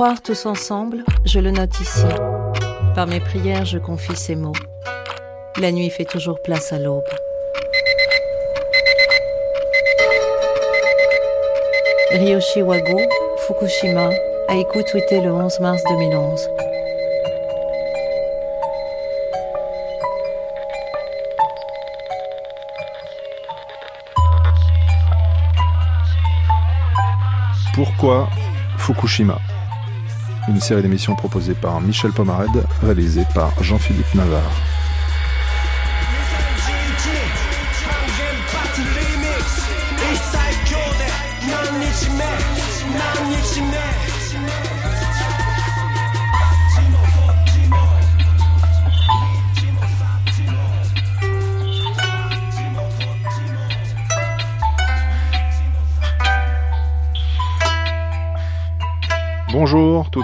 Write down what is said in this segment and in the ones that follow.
Croire tous ensemble, je le note ici. Par mes prières, je confie ces mots. La nuit fait toujours place à l'aube. Ryoshi Wago, Fukushima, a écouté le 11 mars 2011. Pourquoi Fukushima? Une série d'émissions proposée par Michel Pomarède, réalisée par Jean-Philippe Navarre.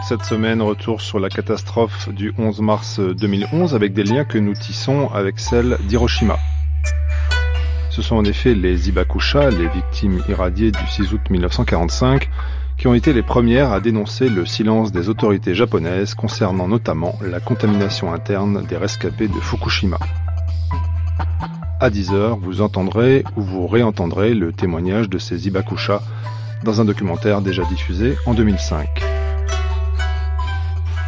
Cette semaine retour sur la catastrophe du 11 mars 2011 avec des liens que nous tissons avec celle d'Hiroshima. Ce sont en effet les Ibakusha, les victimes irradiées du 6 août 1945, qui ont été les premières à dénoncer le silence des autorités japonaises concernant notamment la contamination interne des rescapés de Fukushima. À 10h, vous entendrez ou vous réentendrez le témoignage de ces Ibakusha dans un documentaire déjà diffusé en 2005.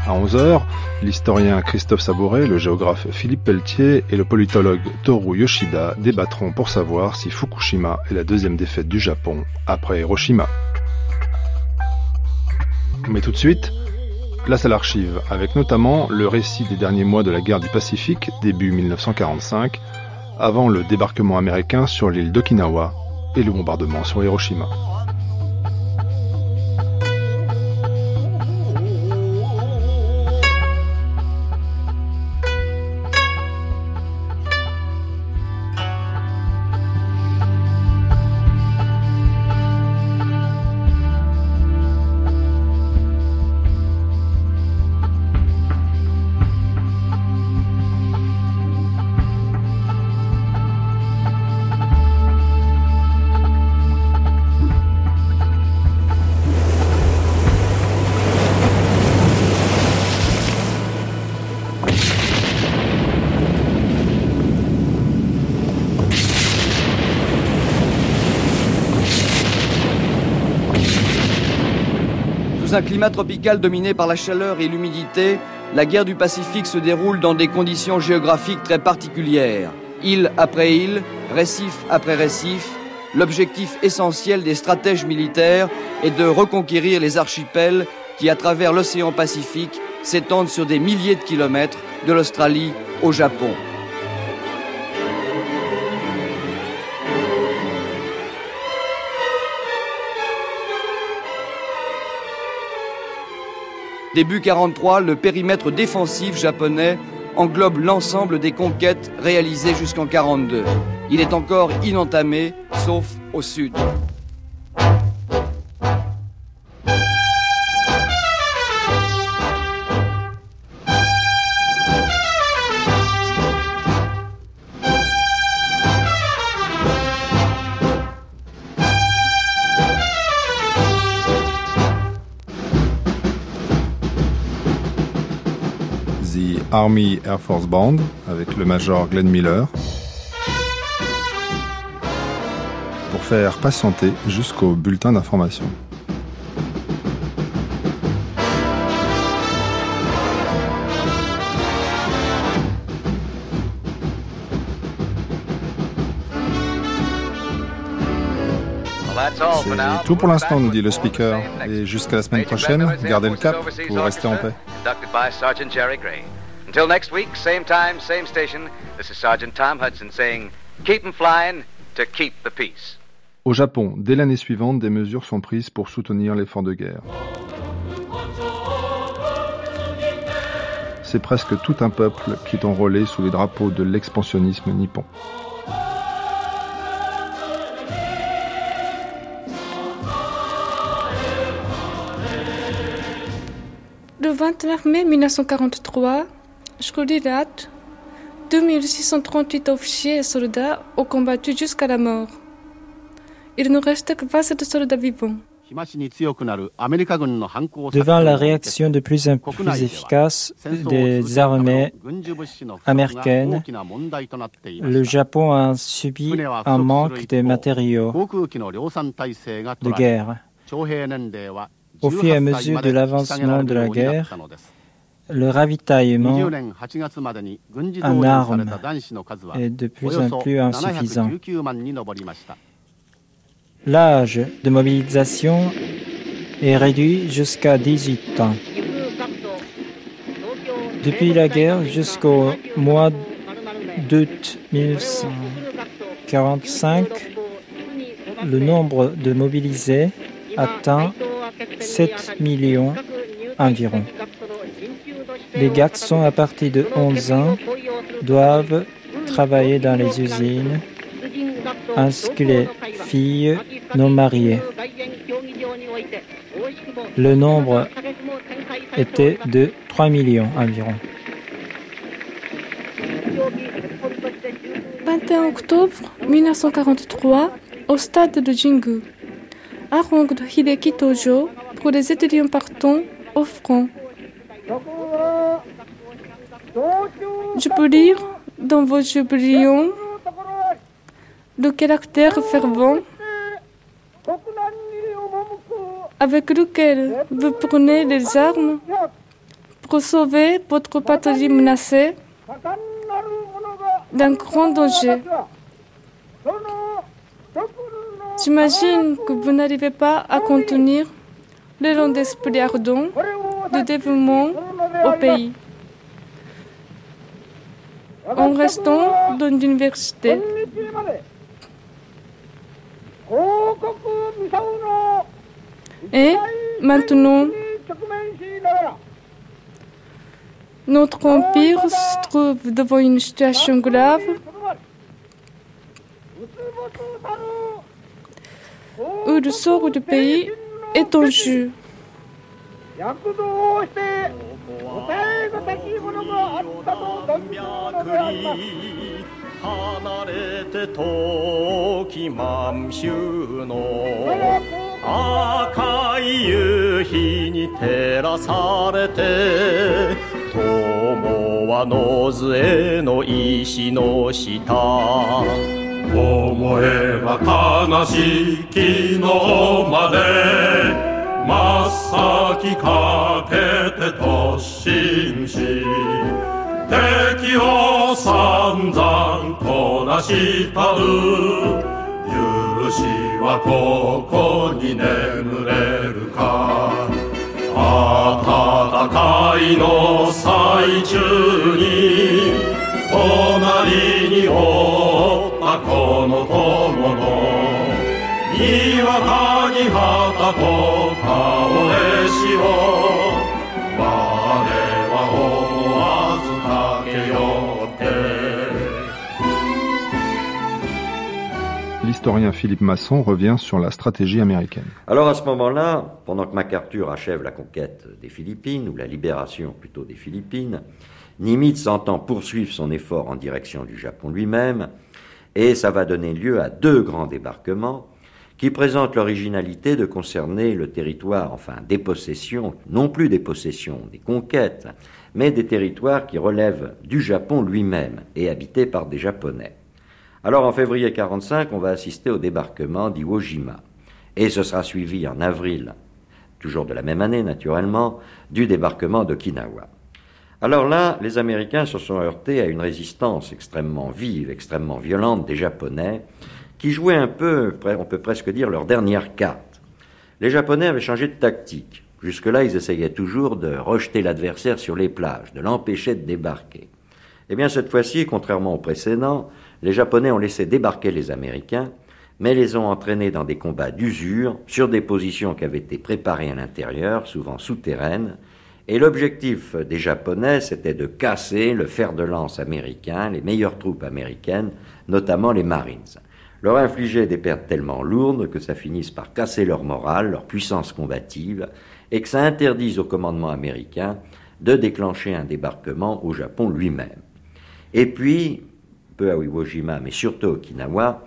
À 11h, l'historien Christophe Sabouret, le géographe Philippe Pelletier et le politologue Toru Yoshida débattront pour savoir si Fukushima est la deuxième défaite du Japon après Hiroshima. Mais tout de suite, place à l'archive, avec notamment le récit des derniers mois de la guerre du Pacifique, début 1945, avant le débarquement américain sur l'île d'Okinawa et le bombardement sur Hiroshima. Climat tropical dominé par la chaleur et l'humidité, la guerre du Pacifique se déroule dans des conditions géographiques très particulières. Île après île, récif après récif, l'objectif essentiel des stratèges militaires est de reconquérir les archipels qui, à travers l'océan Pacifique, s'étendent sur des milliers de kilomètres de l'Australie au Japon. Début 43, le périmètre défensif japonais englobe l'ensemble des conquêtes réalisées jusqu'en 42. Il est encore inentamé, sauf au sud. Army Air Force Band avec le major Glenn Miller pour faire patienter jusqu'au bulletin d'information. C'est tout pour l'instant, nous dit le speaker. Et jusqu'à la semaine prochaine, gardez le cap pour rester en paix. Until next week, same time, same station, this is Sergeant Tom Hudson saying, keep 'em flying to keep the peace. Au Japon, dès l'année suivante, des mesures sont prises pour soutenir l'effort de guerre. C'est presque tout un peuple qui est enrôlé sous les drapeaux de l'expansionnisme nippon. Le 29 mai 1943, Shkurirat, 2638 officiers et soldats ont combattu jusqu'à la mort. Il ne restait que 27 soldats vivants. Devant la réaction de plus en plus efficace des armées américaines, le Japon a subi un manque de matériaux de guerre. Au fur et à mesure de l'avancement de la guerre, le ravitaillement en armes est de plus en plus insuffisant. L'âge de mobilisation est réduit jusqu'à 18 ans. Depuis la guerre jusqu'au mois d'août 1945, le nombre de mobilisés atteint 7 millions environ. Les garçons à partir de 11 ans doivent travailler dans les usines, ainsi que les filles non mariées. Le nombre était de 3 millions environ. 21 octobre 1943, au stade de Jingu, de Hideki Tojo pour les étudiants partants au front. Je peux lire dans vos yeux brillants le caractère fervent avec lequel vous prenez les armes pour sauver votre patrie menacée d'un grand danger. J'imagine que vous n'arrivez pas à contenir l'élan d'esprit ardent de développement au pays. En restant dans l'université, et maintenant, notre empire se trouve devant une situation grave où le sort du pays est en jeu. 躍動をして答えがたきものがあったと存じのであります離れて時満州の赤い夕日に照らされて友は野杖の石の下。思えば悲しきのまで真っ先かけて突進し敵を散々こなしたる許しはここに眠れるか。戦いの最中に隣におったこの友のにわ L'historien Philippe Masson revient sur la stratégie américaine. Alors à ce moment-là, pendant que MacArthur achève la conquête des Philippines, ou la libération plutôt des Philippines, Nimitz entend poursuivre son effort en direction du Japon lui-même, et ça va donner lieu à deux grands débarquements qui présentent l'originalité de concerner le territoire, enfin des possessions, non plus des possessions, des conquêtes, mais des territoires qui relèvent du Japon lui-même et habités par des Japonais. Alors en février 1945, on va assister au débarquement d'Iwo Jima. Et ce sera suivi en avril, toujours de la même année naturellement, du débarquement d'Okinawa. Alors là, les Américains se sont heurtés à une résistance extrêmement vive, extrêmement violente des Japonais, qui jouaient un peu, on peut presque dire, leur dernière carte. Les Japonais avaient changé de tactique. Jusque-là, ils essayaient toujours de rejeter l'adversaire sur les plages, de l'empêcher de débarquer. Eh bien, cette fois-ci, contrairement au précédent, les Japonais ont laissé débarquer les Américains, mais les ont entraînés dans des combats d'usure sur des positions qui avaient été préparées à l'intérieur, souvent souterraines, et l'objectif des Japonais, c'était de casser le fer de lance américain, les meilleures troupes américaines, notamment les Marines. Leur infliger des pertes tellement lourdes que ça finisse par casser leur morale, leur puissance combative, et que ça interdise au commandement américain de déclencher un débarquement au Japon lui-même. Et puis, peu à Iwo Jima, mais surtout à Okinawa,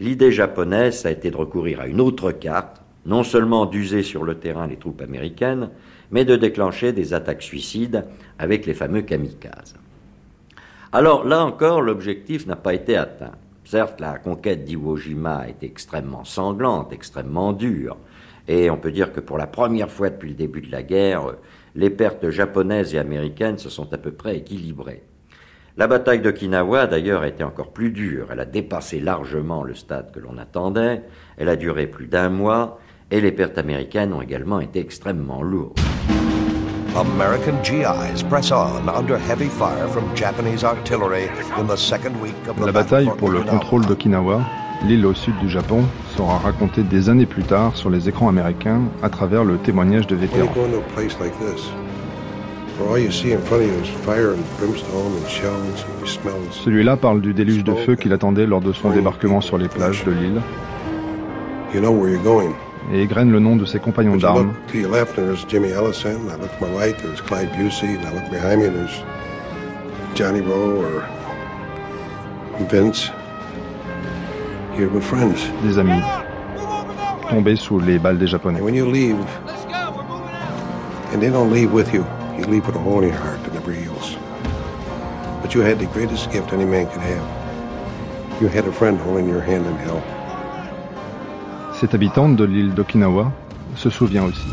l'idée japonaise a été de recourir à une autre carte, non seulement d'user sur le terrain les troupes américaines, mais de déclencher des attaques suicides avec les fameux kamikazes. Alors là encore, l'objectif n'a pas été atteint. Certes, la conquête d'Iwo Jima été extrêmement sanglante, extrêmement dure, et on peut dire que pour la première fois depuis le début de la guerre, les pertes japonaises et américaines se sont à peu près équilibrées. La bataille d'Okinawa, d'ailleurs, a été encore plus dure. Elle a dépassé largement le stade que l'on attendait. Elle a duré plus d'un mois et les pertes américaines ont également été extrêmement lourdes. La bataille pour le contrôle d'Okinawa, l'île au sud du Japon, sera racontée des années plus tard sur les écrans américains à travers le témoignage de vétérans. Celui-là parle du déluge de feu qu'il attendait lors de son débarquement sur les plages de l'île et égrène le nom de ses compagnons d'armes. Des amis tombés sous les balles des Japonais. And they don't leave with you. You leave with a hole in your heart that never heals. But you had the greatest gift any man could have. You had a friend holding your hand in hell. Cette habitante de l'île d'Okinawa se souvient aussi.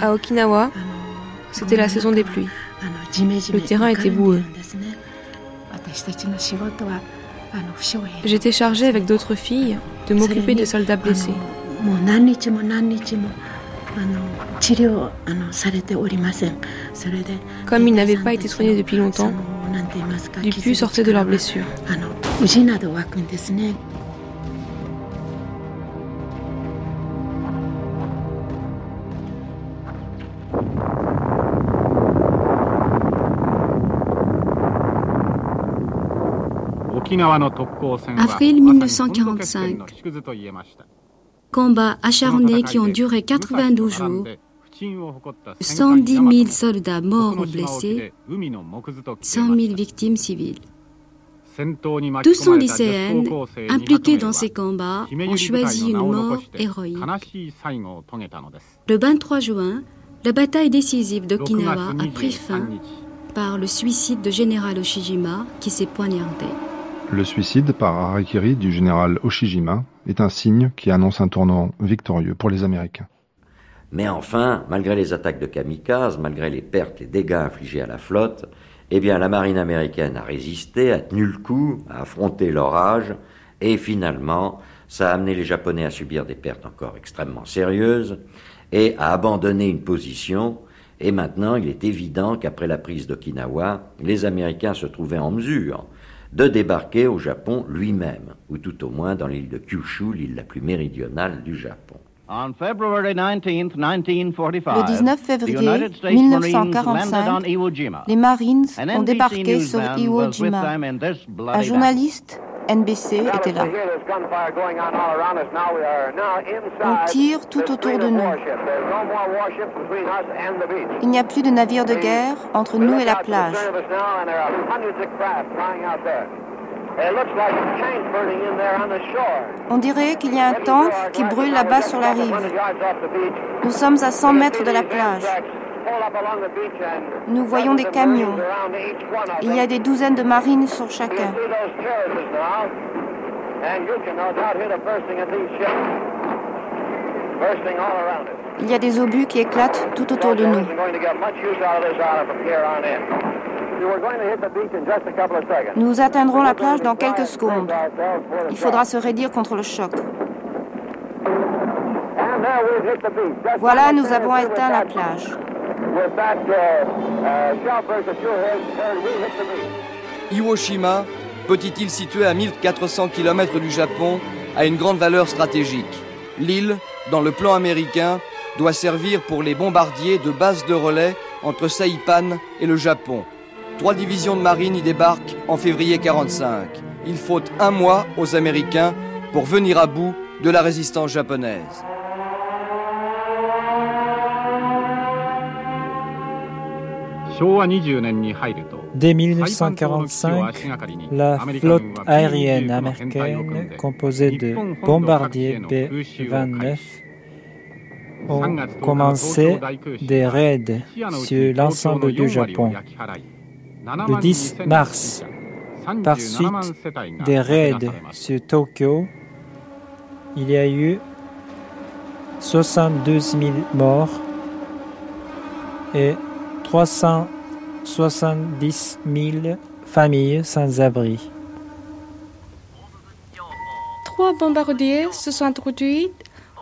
À Okinawa, c'était la saison des pluies. Le terrain était boueux. J'étais chargée avec d'autres filles de m'occuper des soldats blessés. Comme ils n'avaient pas été soignés depuis longtemps, du pus sortait de leurs blessures. Avril 1945. Combats acharnés qui ont duré 92 jours. 110 000 soldats morts ou blessés, 100 000 victimes civiles. Tous sont lycéennes impliqués dans ces combats ont choisi une mort héroïque. Le 23 juin, la bataille décisive d'Okinawa a pris fin par le suicide de général Oshijima qui s'est poignardé. Le suicide par harakiri du général Oshijima est un signe qui annonce un tournant victorieux pour les Américains. Mais enfin, malgré les attaques de kamikazes, malgré les pertes, les dégâts infligés à la flotte, eh bien, la marine américaine a résisté, a tenu le coup, a affronté l'orage, et finalement, ça a amené les Japonais à subir des pertes encore extrêmement sérieuses, et à abandonner une position, et maintenant, il est évident qu'après la prise d'Okinawa, les Américains se trouvaient en mesure de débarquer au Japon lui-même, ou tout au moins dans l'île de Kyushu, l'île la plus méridionale du Japon. Le 19 février 1945, les Marines ont débarqué sur Iwo Jima. Un journaliste NBC était là. On tire tout autour de nous. Il n'y a plus de navires de guerre entre nous et la plage. On dirait qu'il y a un tank qui brûle là-bas sur la rive. Nous sommes à 100 mètres de la plage. Nous voyons des camions. Il y a des douzaines de marines sur chacun. Il y a des obus qui éclatent tout autour de nous. Nous atteindrons la plage dans quelques secondes. Il faudra se raidir contre le choc. Voilà, nous avons atteint la plage. Iwo-Shima, petite île située à 1400 km du Japon, a une grande valeur stratégique. L'île, dans le plan américain, doit servir pour les bombardiers de base de relais entre Saipan et le Japon. Trois divisions de marine y débarquent en février 45. Il faut un mois aux Américains pour venir à bout de la résistance japonaise. Dès 1945, la flotte aérienne américaine, composée de bombardiers B-29, ont commencé des raids sur l'ensemble du Japon. Le 10 mars, par suite des raids sur Tokyo, il y a eu 72 000 morts et 370 000 familles sans abri. Trois bombardiers se sont introduits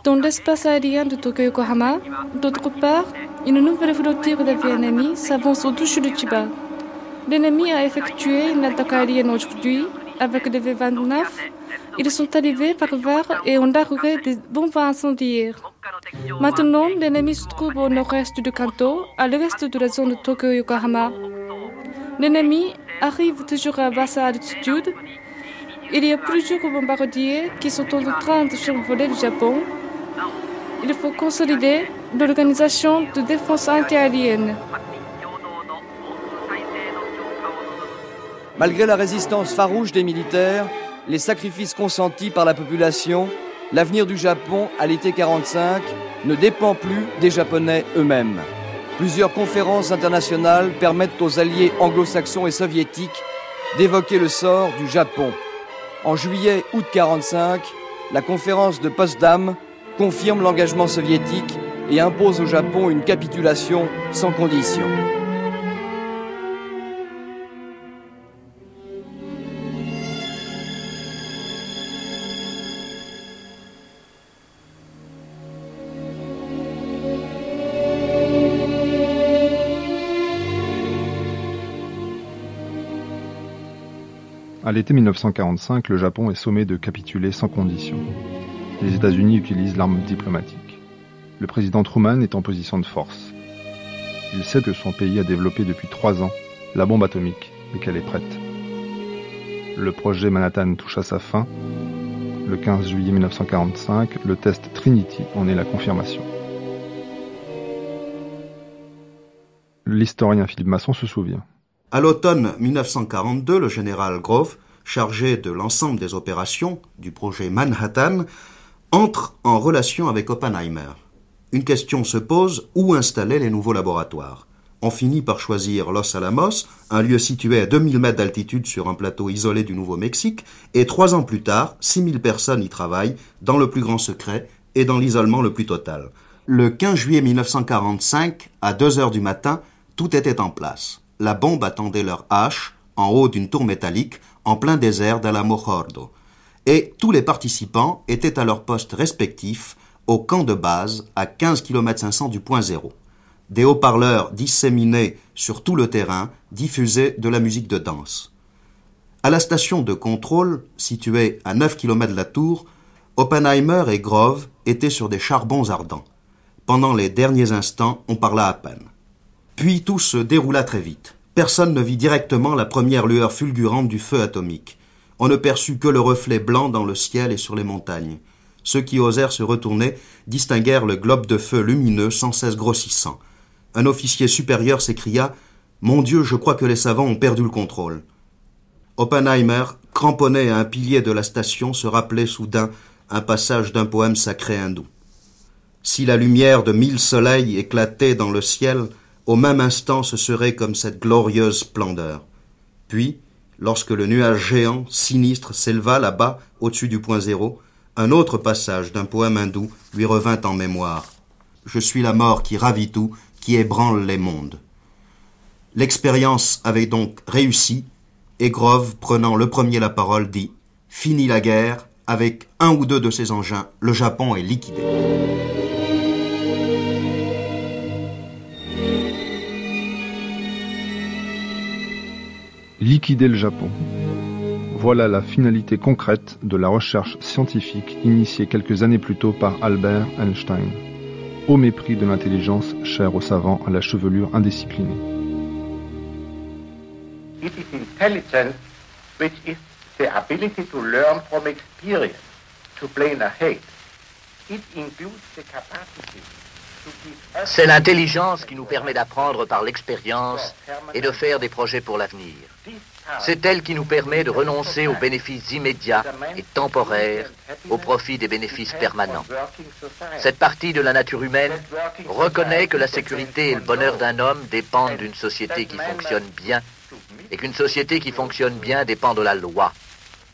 dans l'espace aérien de Tokyo-Yokohama. D'autre part, une nouvelle flottille d'avions ennemis s'avance au-dessus de Chiba. L'ennemi a effectué une attaque aérienne aujourd'hui avec des V-29. Ils sont arrivés par vers et ont largué des bombes incendiaires. Maintenant, l'ennemi se trouve au nord-est du Kanto, à l'est de la zone de Tokyo-Yokohama. L'ennemi arrive toujours à basse altitude. Il y a plusieurs bombardiers qui sont en train de survoler le Japon. Il faut consolider l'organisation de défense antiaérienne. Malgré la résistance farouche des militaires, les sacrifices consentis par la population, l'avenir du Japon à l'été 45 ne dépend plus des Japonais eux-mêmes. Plusieurs conférences internationales permettent aux alliés anglo-saxons et soviétiques d'évoquer le sort du Japon. En juillet-août 45, la conférence de Potsdam confirme l'engagement soviétique et impose au Japon une capitulation sans condition. À l'été 1945, le Japon est sommé de capituler sans condition. Les États-Unis utilisent l'arme diplomatique. Le président Truman est en position de force. Il sait que son pays a développé depuis trois ans la bombe atomique et qu'elle est prête. Le projet Manhattan touche à sa fin. Le 15 juillet 1945, le test Trinity en est la confirmation. L'historien Philippe Masson se souvient. À l'automne 1942, le général Grove, chargé de l'ensemble des opérations du projet Manhattan, entre en relation avec Oppenheimer. Une question se pose où installer les nouveaux laboratoires? On finit par choisir Los Alamos, un lieu situé à 2000 mètres d'altitude sur un plateau isolé du Nouveau-Mexique, et trois ans plus tard, 6000 personnes y travaillent, dans le plus grand secret et dans l'isolement le plus total. Le 15 juillet 1945, à 2 heures du matin, tout était en place la bombe attendait leur hache en haut d'une tour métallique en plein désert d'Alamojordo. Et tous les participants étaient à leur poste respectif au camp de base à 15 km 500 du point zéro. Des haut-parleurs disséminés sur tout le terrain diffusaient de la musique de danse. À la station de contrôle, située à 9 km de la tour, Oppenheimer et Grove étaient sur des charbons ardents. Pendant les derniers instants, on parla à peine. Puis tout se déroula très vite. Personne ne vit directement la première lueur fulgurante du feu atomique. On ne perçut que le reflet blanc dans le ciel et sur les montagnes. Ceux qui osèrent se retourner distinguèrent le globe de feu lumineux sans cesse grossissant. Un officier supérieur s'écria Mon Dieu, je crois que les savants ont perdu le contrôle. Oppenheimer, cramponné à un pilier de la station, se rappelait soudain un passage d'un poème sacré hindou. Si la lumière de mille soleils éclatait dans le ciel, au même instant ce serait comme cette glorieuse splendeur. Puis, lorsque le nuage géant, sinistre, s'éleva là-bas, au-dessus du point zéro, un autre passage d'un poème hindou lui revint en mémoire. Je suis la mort qui ravit tout, qui ébranle les mondes. L'expérience avait donc réussi, et Grove, prenant le premier la parole, dit Fini la guerre, avec un ou deux de ses engins, le Japon est liquidé. Liquider le Japon. Voilà la finalité concrète de la recherche scientifique initiée quelques années plus tôt par Albert Einstein, au mépris de l'intelligence chère aux savants à la chevelure indisciplinée. C'est l'intelligence qui nous permet d'apprendre par l'expérience et de faire des projets pour l'avenir. C'est elle qui nous permet de renoncer aux bénéfices immédiats et temporaires au profit des bénéfices permanents. Cette partie de la nature humaine reconnaît que la sécurité et le bonheur d'un homme dépendent d'une société qui fonctionne bien et qu'une société qui fonctionne bien dépend de la loi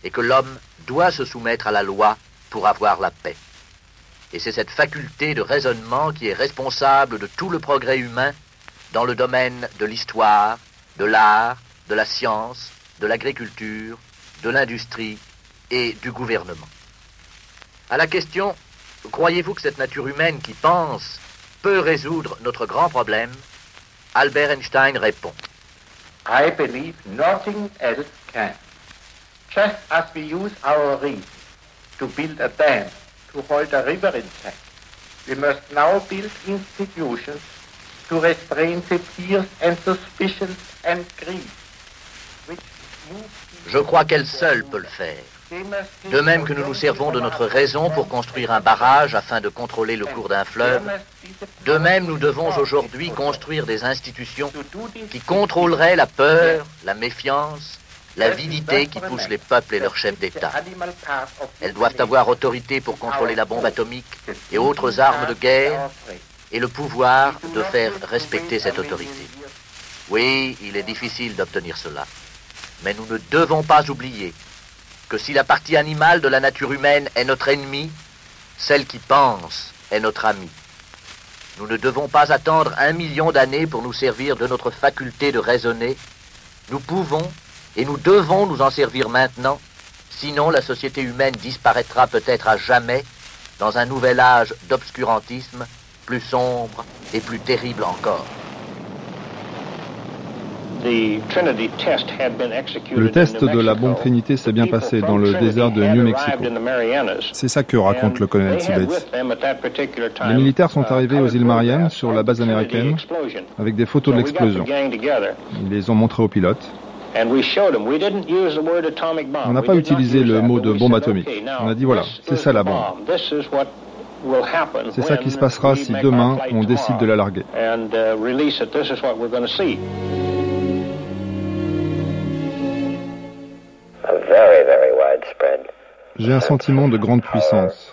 et que l'homme doit se soumettre à la loi pour avoir la paix. Et c'est cette faculté de raisonnement qui est responsable de tout le progrès humain dans le domaine de l'histoire, de l'art, de la science, de l'agriculture, de l'industrie et du gouvernement. À la question Croyez-vous que cette nature humaine qui pense peut résoudre notre grand problème? Albert Einstein répond I believe nothing else can. Just as we use our reason to build a dam to hold a river in check, we must now build institutions to restrain the fears and suspicions and greed je crois qu'elle seule peut le faire. De même que nous nous servons de notre raison pour construire un barrage afin de contrôler le cours d'un fleuve, de même nous devons aujourd'hui construire des institutions qui contrôleraient la peur, la méfiance, l'avidité qui pousse les peuples et leurs chefs d'État. Elles doivent avoir autorité pour contrôler la bombe atomique et autres armes de guerre et le pouvoir de faire respecter cette autorité. Oui, il est difficile d'obtenir cela. Mais nous ne devons pas oublier que si la partie animale de la nature humaine est notre ennemi, celle qui pense est notre ami. Nous ne devons pas attendre un million d'années pour nous servir de notre faculté de raisonner. Nous pouvons et nous devons nous en servir maintenant, sinon la société humaine disparaîtra peut-être à jamais dans un nouvel âge d'obscurantisme plus sombre et plus terrible encore. Le test de la bombe Trinité s'est bien passé dans le désert de New Mexico. C'est ça que raconte le colonel Tibet. Les militaires sont arrivés aux îles Mariannes sur la base américaine avec des photos de l'explosion. Ils les ont montrées aux pilotes. On n'a pas utilisé le mot de bombe atomique. On a dit voilà, c'est ça la bombe. C'est ça qui se passera si demain on décide de la larguer. J'ai un sentiment de grande puissance,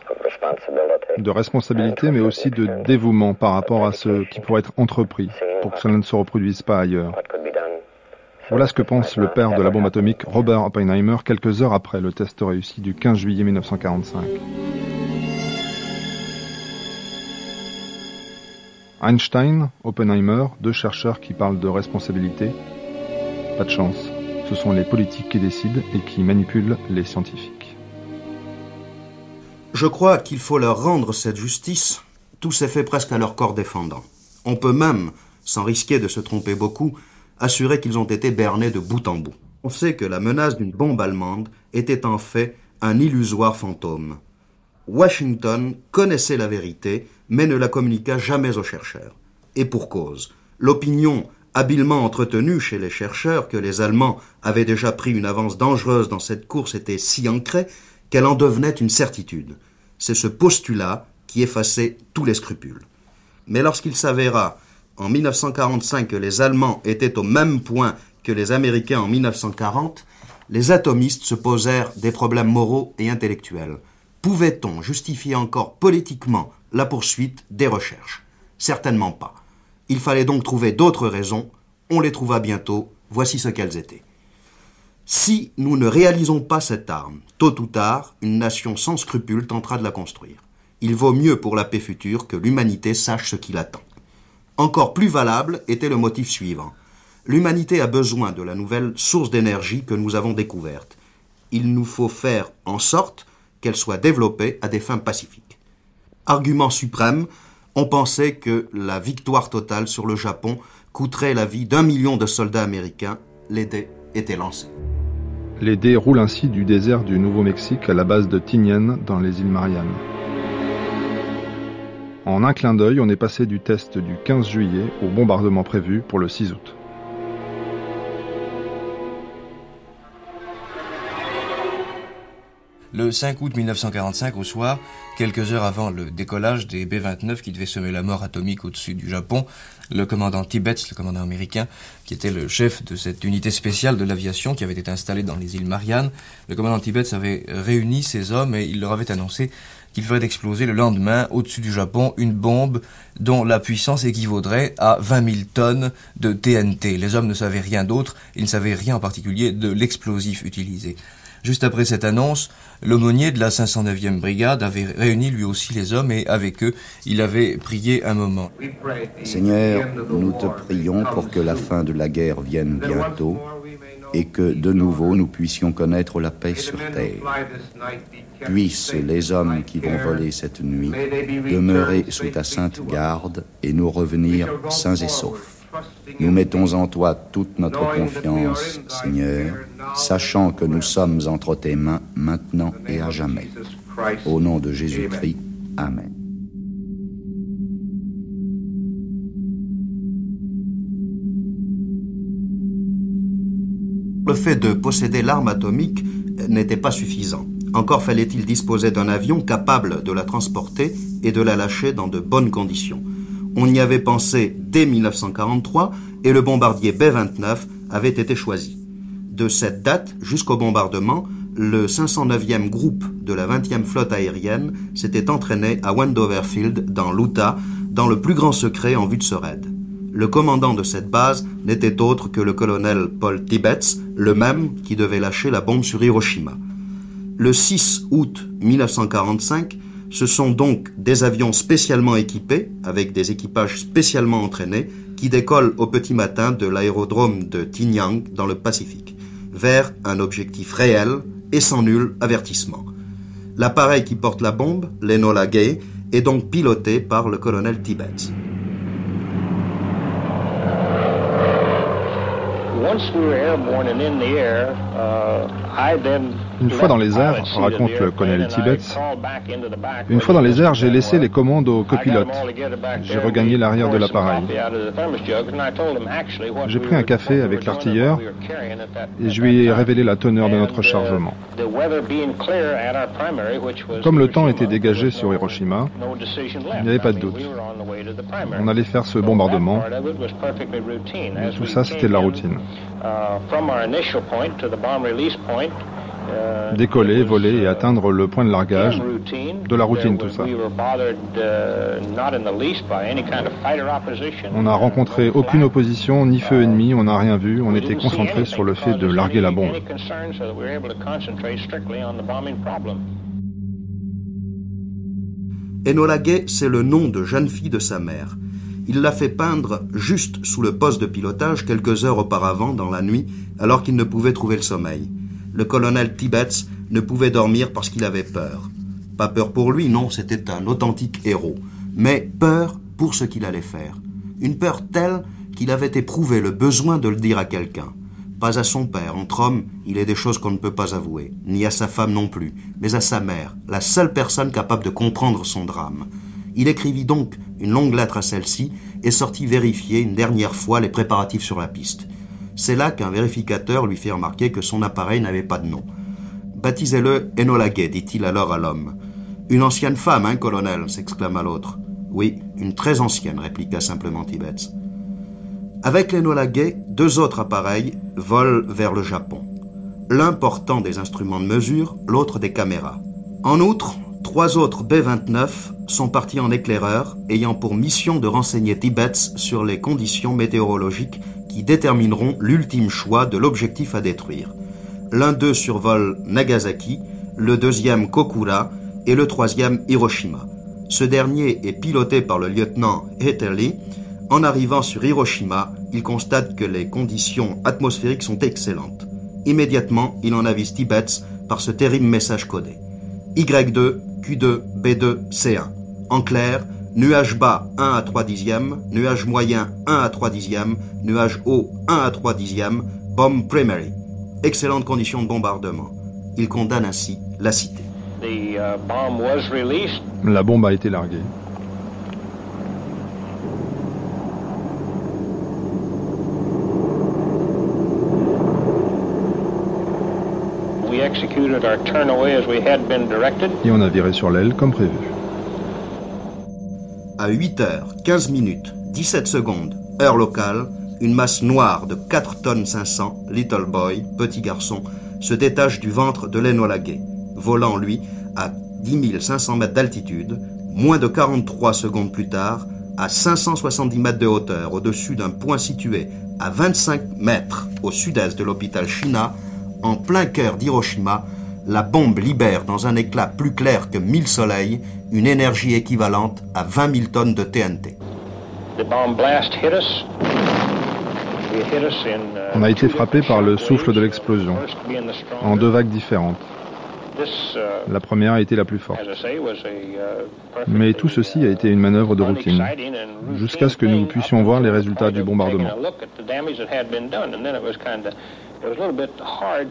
de responsabilité, mais aussi de dévouement par rapport à ce qui pourrait être entrepris pour que cela ne se reproduise pas ailleurs. Voilà ce que pense le père de la bombe atomique, Robert Oppenheimer, quelques heures après le test réussi du 15 juillet 1945. Einstein, Oppenheimer, deux chercheurs qui parlent de responsabilité. Pas de chance. Ce sont les politiques qui décident et qui manipulent les scientifiques. Je crois qu'il faut leur rendre cette justice. Tout s'est fait presque à leur corps défendant. On peut même, sans risquer de se tromper beaucoup, assurer qu'ils ont été bernés de bout en bout. On sait que la menace d'une bombe allemande était en fait un illusoire fantôme. Washington connaissait la vérité, mais ne la communiqua jamais aux chercheurs. Et pour cause. L'opinion habilement entretenu chez les chercheurs que les Allemands avaient déjà pris une avance dangereuse dans cette course était si ancrée qu'elle en devenait une certitude. C'est ce postulat qui effaçait tous les scrupules. Mais lorsqu'il s'avéra en 1945 que les Allemands étaient au même point que les Américains en 1940, les atomistes se posèrent des problèmes moraux et intellectuels. Pouvait-on justifier encore politiquement la poursuite des recherches? Certainement pas. Il fallait donc trouver d'autres raisons. On les trouva bientôt. Voici ce qu'elles étaient. Si nous ne réalisons pas cette arme, tôt ou tard, une nation sans scrupules tentera de la construire. Il vaut mieux pour la paix future que l'humanité sache ce qui l'attend. Encore plus valable était le motif suivant. L'humanité a besoin de la nouvelle source d'énergie que nous avons découverte. Il nous faut faire en sorte qu'elle soit développée à des fins pacifiques. Argument suprême, on pensait que la victoire totale sur le Japon coûterait la vie d'un million de soldats américains. Les dés étaient lancés. Les dés roulent ainsi du désert du Nouveau-Mexique à la base de Tinian dans les îles Mariannes. En un clin d'œil, on est passé du test du 15 juillet au bombardement prévu pour le 6 août. le 5 août 1945 au soir, quelques heures avant le décollage des B-29 qui devaient semer la mort atomique au-dessus du Japon, le commandant Tibbets, le commandant américain, qui était le chef de cette unité spéciale de l'aviation qui avait été installée dans les îles Mariannes, le commandant Tibbets avait réuni ses hommes et il leur avait annoncé qu'il ferait exploser le lendemain au-dessus du Japon une bombe dont la puissance équivaudrait à 20 000 tonnes de TNT. Les hommes ne savaient rien d'autre, ils ne savaient rien en particulier de l'explosif utilisé. Juste après cette annonce, l'aumônier de la 509e brigade avait réuni lui aussi les hommes et avec eux, il avait prié un moment. Seigneur, nous te prions pour que la fin de la guerre vienne bientôt et que de nouveau nous puissions connaître la paix sur terre. Puissent les hommes qui vont voler cette nuit demeurer sous ta sainte garde et nous revenir sains et saufs. Nous mettons en toi toute notre confiance, Seigneur, sachant que nous sommes entre tes mains maintenant et à jamais. Au nom de Jésus-Christ, Amen. Le fait de posséder l'arme atomique n'était pas suffisant. Encore fallait-il disposer d'un avion capable de la transporter et de la lâcher dans de bonnes conditions. On y avait pensé dès 1943 et le bombardier B-29 avait été choisi. De cette date jusqu'au bombardement, le 509e groupe de la 20e flotte aérienne s'était entraîné à Wendover Field, dans l'Utah, dans le plus grand secret en vue de ce raid. Le commandant de cette base n'était autre que le colonel Paul Tibbets, le même qui devait lâcher la bombe sur Hiroshima. Le 6 août 1945, ce sont donc des avions spécialement équipés, avec des équipages spécialement entraînés, qui décollent au petit matin de l'aérodrome de Tinyang dans le Pacifique, vers un objectif réel et sans nul avertissement. L'appareil qui porte la bombe, l'Enola Gay, est donc piloté par le colonel Tibbets. Une fois dans les airs, raconte le colonel Tibbets, une fois dans les airs, j'ai laissé les commandes au copilote. J'ai regagné l'arrière de l'appareil. J'ai pris un café avec l'artilleur et je lui ai révélé la teneur de notre chargement. Comme le temps était dégagé sur Hiroshima, il n'y avait pas de doute. On allait faire ce bombardement. Et tout ça, c'était de la routine. Décoller, voler et atteindre le point de largage, de la routine tout ça. On n'a rencontré aucune opposition, ni feu ennemi, on n'a rien vu, on était concentré sur le fait de larguer la bombe. Enola Gay, c'est le nom de jeune fille de sa mère. Il l'a fait peindre juste sous le poste de pilotage quelques heures auparavant dans la nuit, alors qu'il ne pouvait trouver le sommeil le colonel Tibbets ne pouvait dormir parce qu'il avait peur. Pas peur pour lui, non, c'était un authentique héros, mais peur pour ce qu'il allait faire. Une peur telle qu'il avait éprouvé le besoin de le dire à quelqu'un. Pas à son père, entre hommes, il est des choses qu'on ne peut pas avouer, ni à sa femme non plus, mais à sa mère, la seule personne capable de comprendre son drame. Il écrivit donc une longue lettre à celle-ci et sortit vérifier une dernière fois les préparatifs sur la piste. C'est là qu'un vérificateur lui fit remarquer que son appareil n'avait pas de nom. Baptisez-le Enola dit-il alors à l'homme. Une ancienne femme, hein, colonel s'exclama l'autre. Oui, une très ancienne, répliqua simplement Tibbets. Avec l'Enola deux autres appareils volent vers le Japon. L'un portant des instruments de mesure, l'autre des caméras. En outre, trois autres B-29 sont partis en éclaireur, ayant pour mission de renseigner Tibbets sur les conditions météorologiques qui détermineront l'ultime choix de l'objectif à détruire. L'un d'eux survole Nagasaki, le deuxième Kokura et le troisième Hiroshima. Ce dernier est piloté par le lieutenant Hetterly. En arrivant sur Hiroshima, il constate que les conditions atmosphériques sont excellentes. Immédiatement, il en avise Tibbets par ce terrible message codé. Y2, Q2, B2, C1. En clair, Nuage bas 1 à 3 dixièmes, nuage moyen 1 à 3 dixièmes, nuage haut 1 à 3 dixièmes, bomb primary. Excellente condition de bombardement. Il condamne ainsi la cité. Uh, la bombe a été larguée. Et on a viré sur l'aile comme prévu. À 8 h 15 minutes 17 secondes, heure locale, une masse noire de 4 tonnes 500, Little Boy, petit garçon, se détache du ventre de l'Enola Gay, volant lui à 10 500 mètres d'altitude, moins de 43 secondes plus tard, à 570 mètres de hauteur, au-dessus d'un point situé à 25 mètres au sud-est de l'hôpital Shina, en plein cœur d'Hiroshima, la bombe libère dans un éclat plus clair que mille soleils une énergie équivalente à 20 000 tonnes de TNT. On a été frappé par le souffle de l'explosion, en deux vagues différentes. La première a été la plus forte. Mais tout ceci a été une manœuvre de routine, jusqu'à ce que nous puissions voir les résultats du bombardement.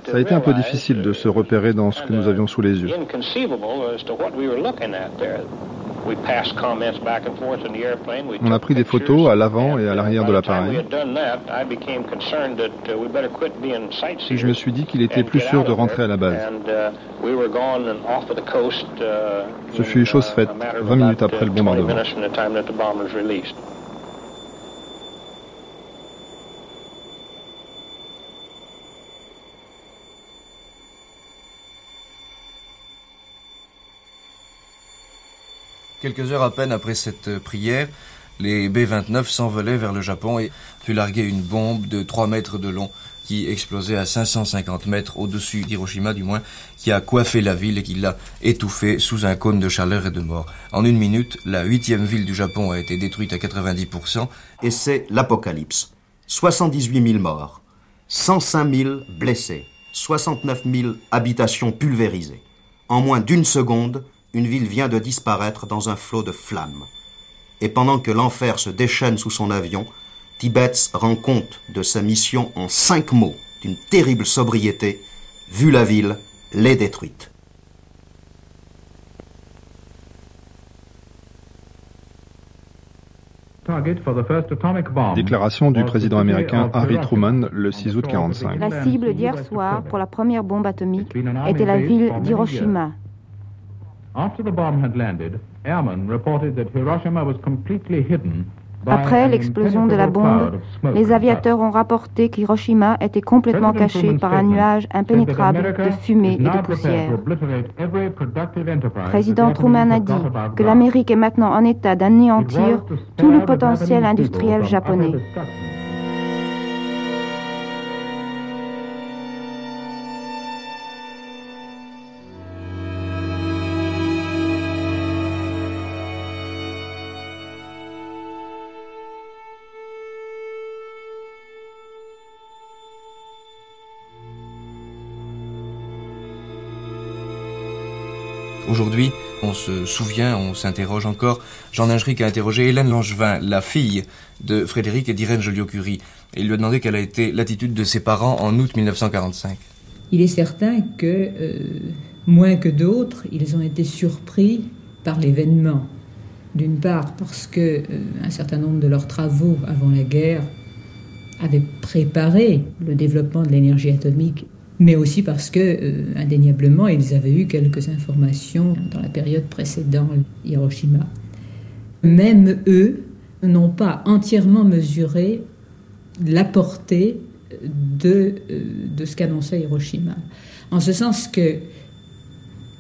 Ça a été un peu difficile de se repérer dans ce que nous avions sous les yeux. On a pris des photos à l'avant et à l'arrière de l'appareil. Je me suis dit qu'il était plus sûr de rentrer à la base. Ce fut chose faite 20 minutes après le bombardement. Quelques heures à peine après cette prière, les B-29 s'envolaient vers le Japon et fut larguer une bombe de 3 mètres de long qui explosait à 550 mètres au-dessus d'Hiroshima du moins, qui a coiffé la ville et qui l'a étouffée sous un cône de chaleur et de mort. En une minute, la huitième ville du Japon a été détruite à 90%. Et c'est l'apocalypse. 78 000 morts, 105 000 blessés, 69 000 habitations pulvérisées. En moins d'une seconde, une ville vient de disparaître dans un flot de flammes. Et pendant que l'enfer se déchaîne sous son avion, Tibbets rend compte de sa mission en cinq mots, d'une terrible sobriété, vu la ville, l'est détruite. Déclaration du président américain Harry Truman le 6 août 1945. La cible d'hier soir pour la première bombe atomique était la ville d'Hiroshima, après l'explosion de la bombe, les aviateurs ont rapporté qu'Hiroshima était complètement caché par un nuage impénétrable de fumée et de poussière. Président Truman a dit que l'Amérique est maintenant en état d'anéantir tout le potentiel industriel japonais. Aujourd'hui, on se souvient, on s'interroge encore. Jean Ingeric a interrogé Hélène Langevin, la fille de Frédéric et d'Irène Joliot-Curie. Il lui a demandé quelle a été l'attitude de ses parents en août 1945. Il est certain que, euh, moins que d'autres, ils ont été surpris par l'événement. D'une part parce que euh, un certain nombre de leurs travaux avant la guerre avaient préparé le développement de l'énergie atomique mais aussi parce que, euh, indéniablement, ils avaient eu quelques informations dans la période précédente Hiroshima. Même eux n'ont pas entièrement mesuré la portée de, euh, de ce qu'annonçait Hiroshima. En ce sens que,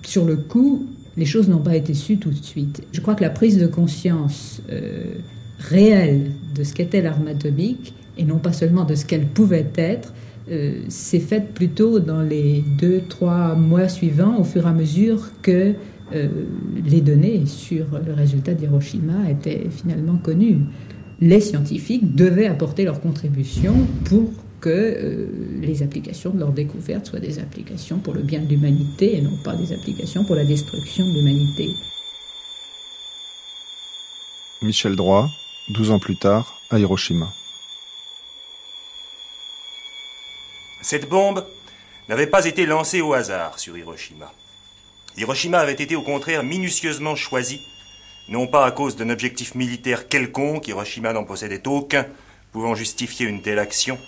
sur le coup, les choses n'ont pas été sues tout de suite. Je crois que la prise de conscience euh, réelle de ce qu'était l'arme atomique, et non pas seulement de ce qu'elle pouvait être, euh, s'est faite plutôt dans les deux, trois mois suivants, au fur et à mesure que euh, les données sur le résultat d'Hiroshima étaient finalement connues. Les scientifiques devaient apporter leur contribution pour que euh, les applications de leur découverte soient des applications pour le bien de l'humanité et non pas des applications pour la destruction de l'humanité. Michel Droit, 12 ans plus tard, à Hiroshima. Cette bombe n'avait pas été lancée au hasard sur Hiroshima. Hiroshima avait été au contraire minutieusement choisi, non pas à cause d'un objectif militaire quelconque, Hiroshima n'en possédait aucun pouvant justifier une telle action,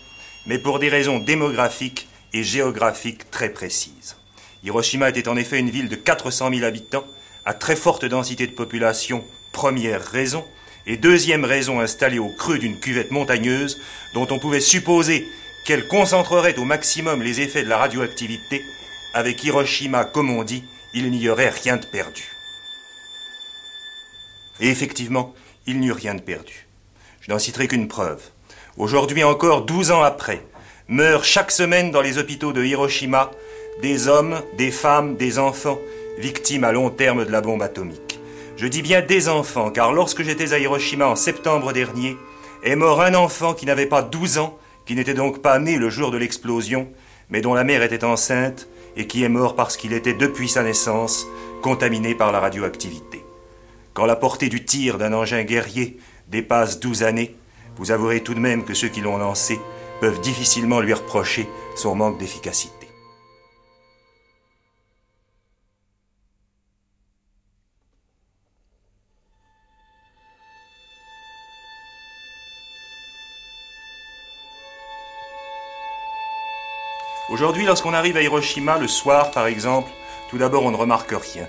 mais pour des raisons démographiques et géographiques très précises. Hiroshima était en effet une ville de 400 000 habitants, à très forte densité de population, première raison, et deuxième raison installée au creux d'une cuvette montagneuse, dont on pouvait supposer qu'elle concentrerait au maximum les effets de la radioactivité, avec Hiroshima, comme on dit, il n'y aurait rien de perdu. Et effectivement, il n'y eut rien de perdu. Je n'en citerai qu'une preuve. Aujourd'hui encore, douze ans après, meurent chaque semaine dans les hôpitaux de Hiroshima des hommes, des femmes, des enfants, victimes à long terme de la bombe atomique. Je dis bien des enfants, car lorsque j'étais à Hiroshima en septembre dernier, est mort un enfant qui n'avait pas douze ans, qui n'était donc pas né le jour de l'explosion, mais dont la mère était enceinte et qui est mort parce qu'il était depuis sa naissance contaminé par la radioactivité. Quand la portée du tir d'un engin guerrier dépasse douze années, vous avouerez tout de même que ceux qui l'ont lancé peuvent difficilement lui reprocher son manque d'efficacité. Aujourd'hui, lorsqu'on arrive à Hiroshima le soir, par exemple, tout d'abord on ne remarque rien.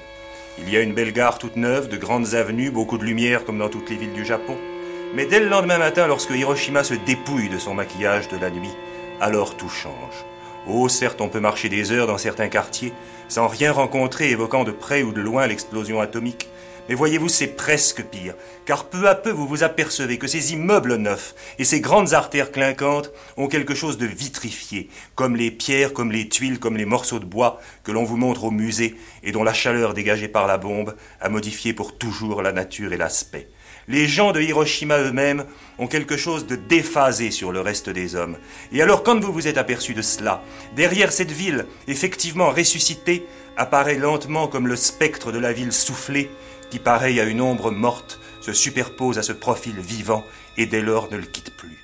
Il y a une belle gare toute neuve, de grandes avenues, beaucoup de lumière comme dans toutes les villes du Japon. Mais dès le lendemain matin, lorsque Hiroshima se dépouille de son maquillage de la nuit, alors tout change. Oh, certes, on peut marcher des heures dans certains quartiers sans rien rencontrer évoquant de près ou de loin l'explosion atomique, mais voyez-vous, c'est presque pire, car peu à peu vous vous apercevez que ces immeubles neufs et ces grandes artères clinquantes ont quelque chose de vitrifié, comme les pierres, comme les tuiles, comme les morceaux de bois que l'on vous montre au musée et dont la chaleur dégagée par la bombe a modifié pour toujours la nature et l'aspect. Les gens de Hiroshima eux-mêmes ont quelque chose de déphasé sur le reste des hommes. Et alors quand vous vous êtes aperçu de cela, derrière cette ville, effectivement ressuscitée, apparaît lentement comme le spectre de la ville soufflée, qui, pareil à une ombre morte, se superpose à ce profil vivant et dès lors ne le quitte plus.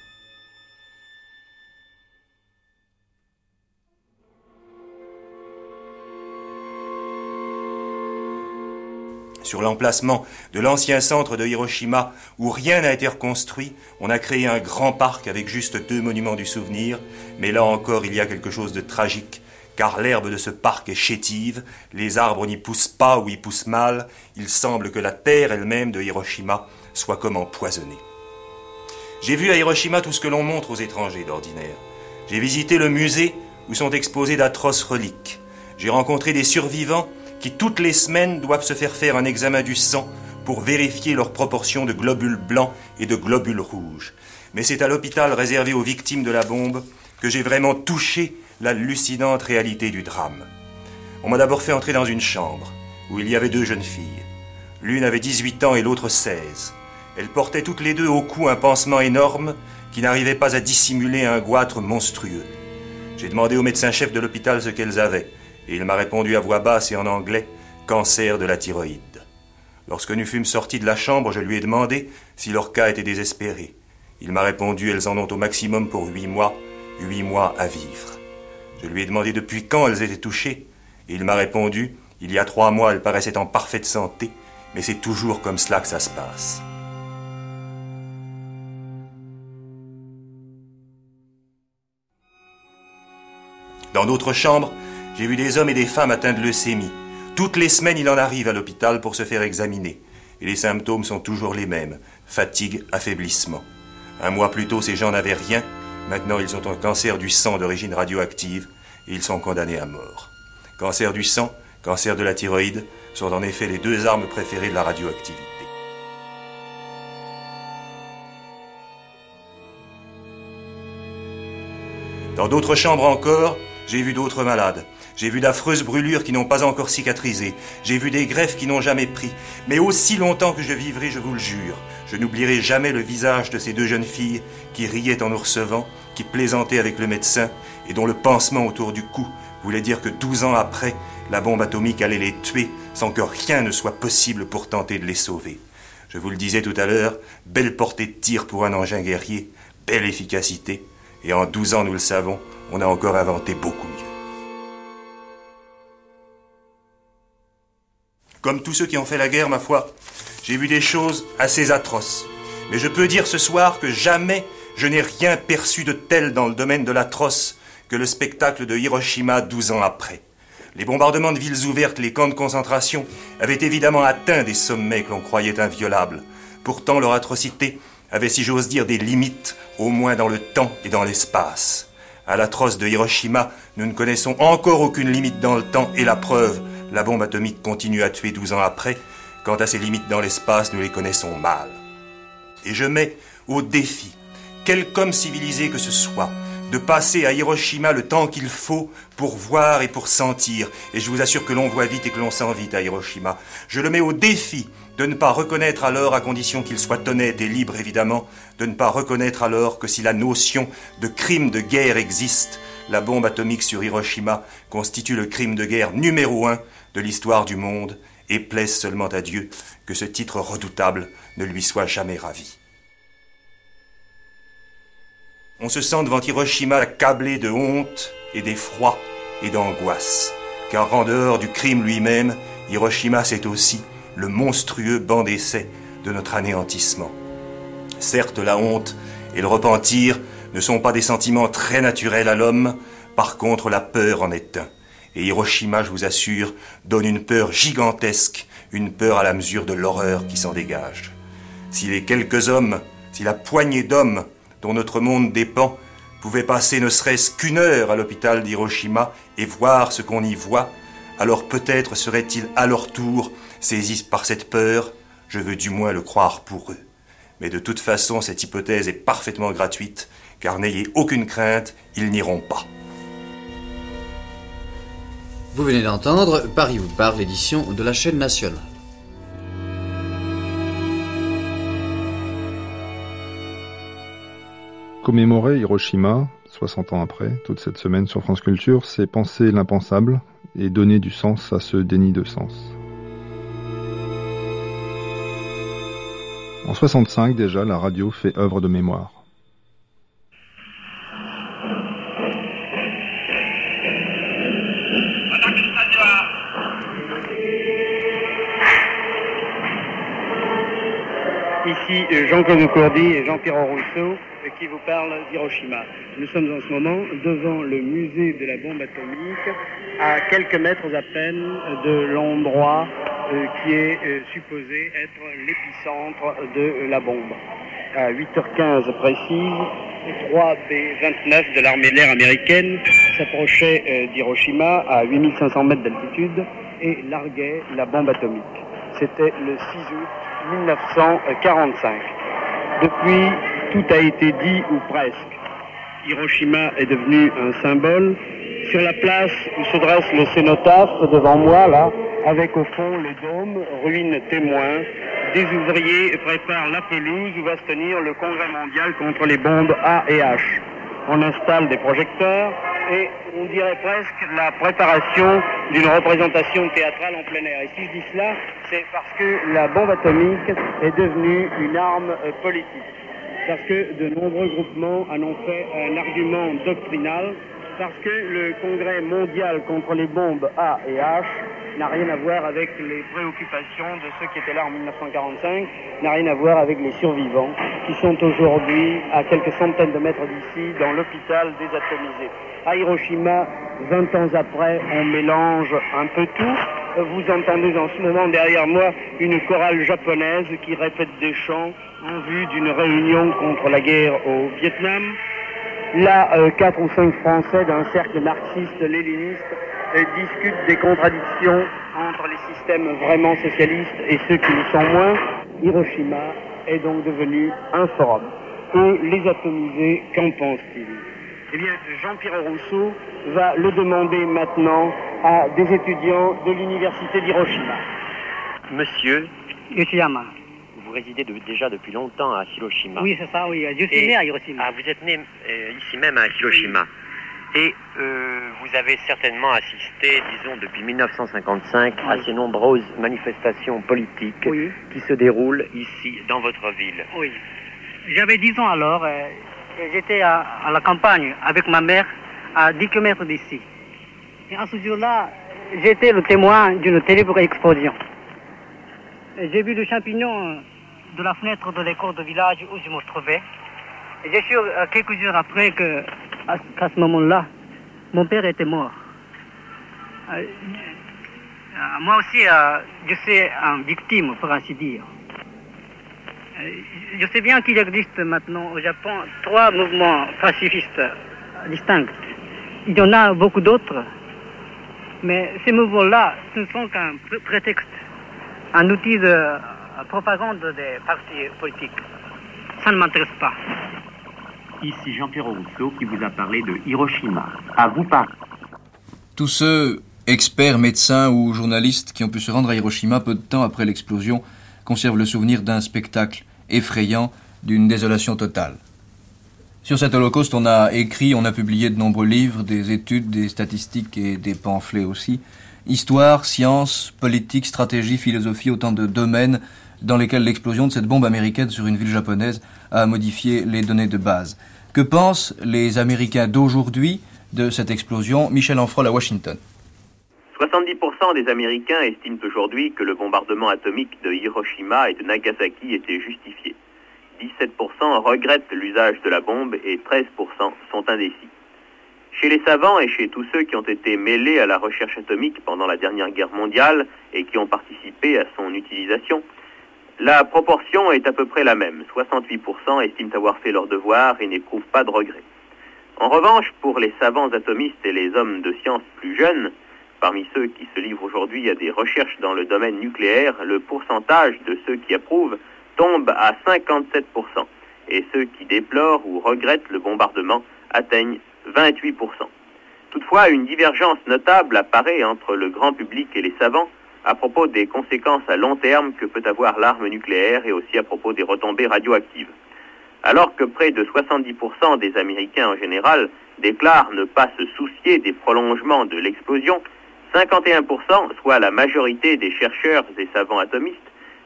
Sur l'emplacement de l'ancien centre de Hiroshima, où rien n'a été reconstruit, on a créé un grand parc avec juste deux monuments du souvenir, mais là encore il y a quelque chose de tragique car l'herbe de ce parc est chétive, les arbres n'y poussent pas ou y poussent mal, il semble que la terre elle-même de Hiroshima soit comme empoisonnée. J'ai vu à Hiroshima tout ce que l'on montre aux étrangers d'ordinaire. J'ai visité le musée où sont exposées d'atroces reliques. J'ai rencontré des survivants qui toutes les semaines doivent se faire faire un examen du sang pour vérifier leur proportion de globules blancs et de globules rouges. Mais c'est à l'hôpital réservé aux victimes de la bombe que j'ai vraiment touché l'hallucinante réalité du drame. On m'a d'abord fait entrer dans une chambre où il y avait deux jeunes filles. L'une avait 18 ans et l'autre 16. Elles portaient toutes les deux au cou un pansement énorme qui n'arrivait pas à dissimuler un goitre monstrueux. J'ai demandé au médecin-chef de l'hôpital ce qu'elles avaient, et il m'a répondu à voix basse et en anglais cancer de la thyroïde. Lorsque nous fûmes sortis de la chambre, je lui ai demandé si leur cas était désespéré. Il m'a répondu elles en ont au maximum pour huit mois, huit mois à vivre. Je lui ai demandé depuis quand elles étaient touchées, et il m'a répondu il y a trois mois, elles paraissaient en parfaite santé, mais c'est toujours comme cela que ça se passe. Dans d'autres chambres, j'ai vu des hommes et des femmes atteints de leucémie. Toutes les semaines, il en arrive à l'hôpital pour se faire examiner. Et les symptômes sont toujours les mêmes fatigue, affaiblissement. Un mois plus tôt, ces gens n'avaient rien, Maintenant, ils ont un cancer du sang d'origine radioactive et ils sont condamnés à mort. Cancer du sang, cancer de la thyroïde sont en effet les deux armes préférées de la radioactivité. Dans d'autres chambres encore, j'ai vu d'autres malades. J'ai vu d'affreuses brûlures qui n'ont pas encore cicatrisé. J'ai vu des greffes qui n'ont jamais pris. Mais aussi longtemps que je vivrai, je vous le jure, je n'oublierai jamais le visage de ces deux jeunes filles qui riaient en nous recevant, qui plaisantaient avec le médecin et dont le pansement autour du cou voulait dire que douze ans après, la bombe atomique allait les tuer sans que rien ne soit possible pour tenter de les sauver. Je vous le disais tout à l'heure, belle portée de tir pour un engin guerrier, belle efficacité, et en douze ans, nous le savons, on a encore inventé beaucoup mieux. Comme tous ceux qui ont fait la guerre, ma foi, j'ai vu des choses assez atroces. Mais je peux dire ce soir que jamais je n'ai rien perçu de tel dans le domaine de l'atroce que le spectacle de Hiroshima douze ans après. Les bombardements de villes ouvertes, les camps de concentration avaient évidemment atteint des sommets que l'on croyait inviolables. Pourtant, leur atrocité avait, si j'ose dire, des limites, au moins dans le temps et dans l'espace. À l'atroce de Hiroshima, nous ne connaissons encore aucune limite dans le temps, et la preuve, la bombe atomique continue à tuer 12 ans après. Quant à ses limites dans l'espace, nous les connaissons mal. Et je mets au défi, quelque homme civilisé que ce soit, de passer à Hiroshima le temps qu'il faut pour voir et pour sentir. Et je vous assure que l'on voit vite et que l'on sent vite à Hiroshima. Je le mets au défi de ne pas reconnaître alors, à condition qu'il soit honnête et libre évidemment, de ne pas reconnaître alors que si la notion de crime de guerre existe, la bombe atomique sur Hiroshima constitue le crime de guerre numéro un de l'histoire du monde, et plaise seulement à Dieu que ce titre redoutable ne lui soit jamais ravi. On se sent devant Hiroshima accablé de honte et d'effroi et d'angoisse, car en dehors du crime lui-même, Hiroshima c'est aussi le monstrueux banc d'essai de notre anéantissement. Certes, la honte et le repentir ne sont pas des sentiments très naturels à l'homme, par contre la peur en est un. Et Hiroshima, je vous assure, donne une peur gigantesque, une peur à la mesure de l'horreur qui s'en dégage. Si les quelques hommes, si la poignée d'hommes dont notre monde dépend pouvaient passer ne serait-ce qu'une heure à l'hôpital d'Hiroshima et voir ce qu'on y voit, alors peut-être seraient-ils à leur tour saisis par cette peur, je veux du moins le croire pour eux. Mais de toute façon, cette hypothèse est parfaitement gratuite, car n'ayez aucune crainte, ils n'iront pas. Vous venez d'entendre Paris vous parle, l'édition de la chaîne nationale. Commémorer Hiroshima, 60 ans après, toute cette semaine sur France Culture, c'est penser l'impensable et donner du sens à ce déni de sens. En 65 déjà, la radio fait œuvre de mémoire. Jean-Claude Courdy et Jean-Pierre Rousseau qui vous parle d'Hiroshima. Nous sommes en ce moment devant le musée de la bombe atomique, à quelques mètres à peine de l'endroit euh, qui est euh, supposé être l'épicentre de la bombe. À 8h15 précise, 3B-29 de l'armée de l'air américaine s'approchait euh, d'Hiroshima à 8500 mètres d'altitude et larguait la bombe atomique. C'était le 6 août 1945. Depuis tout a été dit ou presque. Hiroshima est devenu un symbole. Sur la place où se dresse le cénotaphe devant moi, là, avec au fond le dôme, ruine témoin, des ouvriers préparent la pelouse où va se tenir le congrès mondial contre les bombes A et H. On installe des projecteurs et on dirait presque la préparation d'une représentation théâtrale en plein air. Et si je dis cela, c'est parce que la bombe atomique est devenue une arme euh, politique parce que de nombreux groupements en ont fait un argument doctrinal, parce que le Congrès mondial contre les bombes A et H n'a rien à voir avec les préoccupations de ceux qui étaient là en 1945, n'a rien à voir avec les survivants qui sont aujourd'hui à quelques centaines de mètres d'ici dans l'hôpital désatomisé. À Hiroshima, 20 ans après, on mélange un peu tout. Vous entendez en ce moment derrière moi une chorale japonaise qui répète des chants en vue d'une réunion contre la guerre au Vietnam. Là, euh, quatre ou cinq Français d'un cercle marxiste-léniniste euh, discutent des contradictions entre les systèmes vraiment socialistes et ceux qui le sont moins. Hiroshima est donc devenu un forum. Et les atomisés, qu'en pensent-ils? Eh bien, Jean-Pierre Rousseau va le demander maintenant à des étudiants de l'université d'Hiroshima. Monsieur Yoshiyama vous résidez déjà depuis longtemps à Hiroshima. Oui, c'est ça, oui. Je suis né à Hiroshima. Ah, vous êtes né euh, ici même à Hiroshima. Et euh, vous avez certainement assisté, disons, depuis 1955 à ces nombreuses manifestations politiques qui se déroulent ici, dans votre ville. Oui. J'avais 10 ans alors. Euh, j'étais à, la campagne avec ma mère à 10 km d'ici. Et à ce jour-là, j'étais le témoin d'une terrible explosion. J'ai vu le champignon de la fenêtre de l'école de village où je me trouvais. J'ai su euh, quelques jours après que, qu'à ce moment-là, mon père était mort. moi aussi, je suis une victime, pour ainsi dire. Je sais bien qu'il existe maintenant au Japon trois mouvements pacifistes distincts. Il y en a beaucoup d'autres, mais ces mouvements-là, ce ne sont qu'un prétexte, un outil de propagande des partis politiques. Ça ne m'intéresse pas. Ici Jean-Pierre Rousseau qui vous a parlé de Hiroshima. À vous parler. Tous ceux, experts, médecins ou journalistes qui ont pu se rendre à Hiroshima peu de temps après l'explosion, conservent le souvenir d'un spectacle effrayant, d'une désolation totale. Sur cet holocauste, on a écrit, on a publié de nombreux livres, des études, des statistiques et des pamphlets aussi. Histoire, science, politique, stratégie, philosophie, autant de domaines dans lesquels l'explosion de cette bombe américaine sur une ville japonaise a modifié les données de base. Que pensent les Américains d'aujourd'hui de cette explosion? Michel Enfrol à Washington. 70% des Américains estiment aujourd'hui que le bombardement atomique de Hiroshima et de Nagasaki était justifié. 17% regrettent l'usage de la bombe et 13% sont indécis. Chez les savants et chez tous ceux qui ont été mêlés à la recherche atomique pendant la dernière guerre mondiale et qui ont participé à son utilisation, la proportion est à peu près la même. 68% estiment avoir fait leur devoir et n'éprouvent pas de regrets. En revanche, pour les savants atomistes et les hommes de science plus jeunes, parmi ceux qui se livrent aujourd'hui à des recherches dans le domaine nucléaire, le pourcentage de ceux qui approuvent tombe à 57%, et ceux qui déplorent ou regrettent le bombardement atteignent 28%. Toutefois, une divergence notable apparaît entre le grand public et les savants à propos des conséquences à long terme que peut avoir l'arme nucléaire et aussi à propos des retombées radioactives. Alors que près de 70% des Américains en général déclarent ne pas se soucier des prolongements de l'explosion, 51%, soit la majorité des chercheurs et savants atomistes,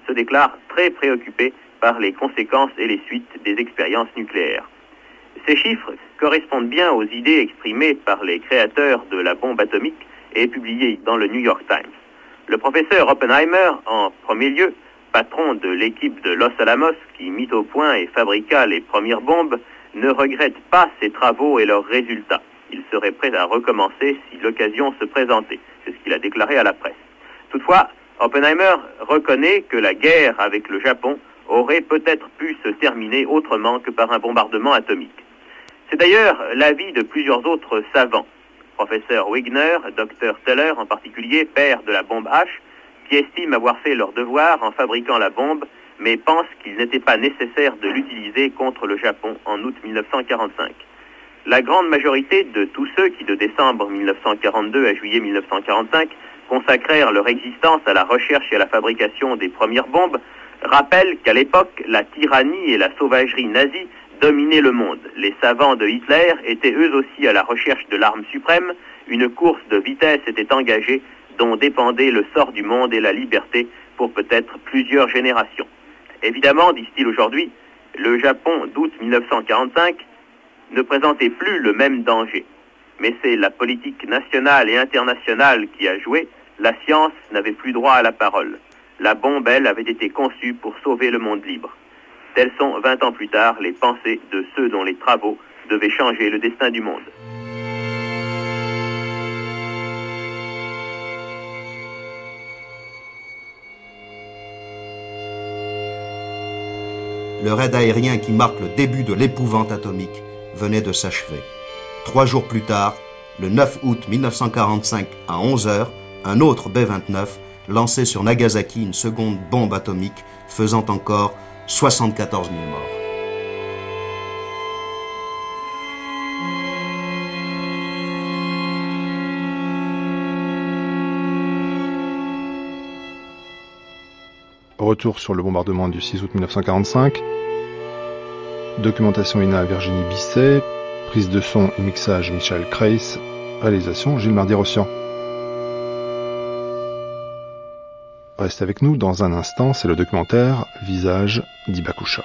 se déclarent très préoccupés par les conséquences et les suites des expériences nucléaires. Ces chiffres correspondent bien aux idées exprimées par les créateurs de la bombe atomique et publiées dans le New York Times. Le professeur Oppenheimer, en premier lieu, patron de l'équipe de Los Alamos qui mit au point et fabriqua les premières bombes, ne regrette pas ses travaux et leurs résultats. Il serait prêt à recommencer si l'occasion se présentait. C'est ce qu'il a déclaré à la presse. Toutefois, Oppenheimer reconnaît que la guerre avec le Japon aurait peut-être pu se terminer autrement que par un bombardement atomique. C'est d'ailleurs l'avis de plusieurs autres savants. Professeur Wigner, Dr Teller en particulier, père de la bombe H, qui estiment avoir fait leur devoir en fabriquant la bombe, mais pensent qu'il n'était pas nécessaire de l'utiliser contre le Japon en août 1945. La grande majorité de tous ceux qui, de décembre 1942 à juillet 1945, consacrèrent leur existence à la recherche et à la fabrication des premières bombes, rappellent qu'à l'époque, la tyrannie et la sauvagerie nazie dominaient le monde. Les savants de Hitler étaient eux aussi à la recherche de l'arme suprême, une course de vitesse était engagée dont dépendait le sort du monde et la liberté pour peut-être plusieurs générations. Évidemment, disent-ils aujourd'hui, le Japon d'août 1945 ne présentait plus le même danger. Mais c'est la politique nationale et internationale qui a joué, la science n'avait plus droit à la parole. La bombe, elle, avait été conçue pour sauver le monde libre. Telles sont, vingt ans plus tard, les pensées de ceux dont les travaux devaient changer le destin du monde. le raid aérien qui marque le début de l'épouvante atomique venait de s'achever. Trois jours plus tard, le 9 août 1945 à 11h, un autre B-29 lançait sur Nagasaki une seconde bombe atomique faisant encore 74 000 morts. Retour sur le bombardement du 6 août 1945. Documentation INA Virginie Bisset. Prise de son et mixage Michel Kreis. Réalisation Gilles Mardi-Rossian. Reste avec nous dans un instant, c'est le documentaire Visage d'Ibakusha.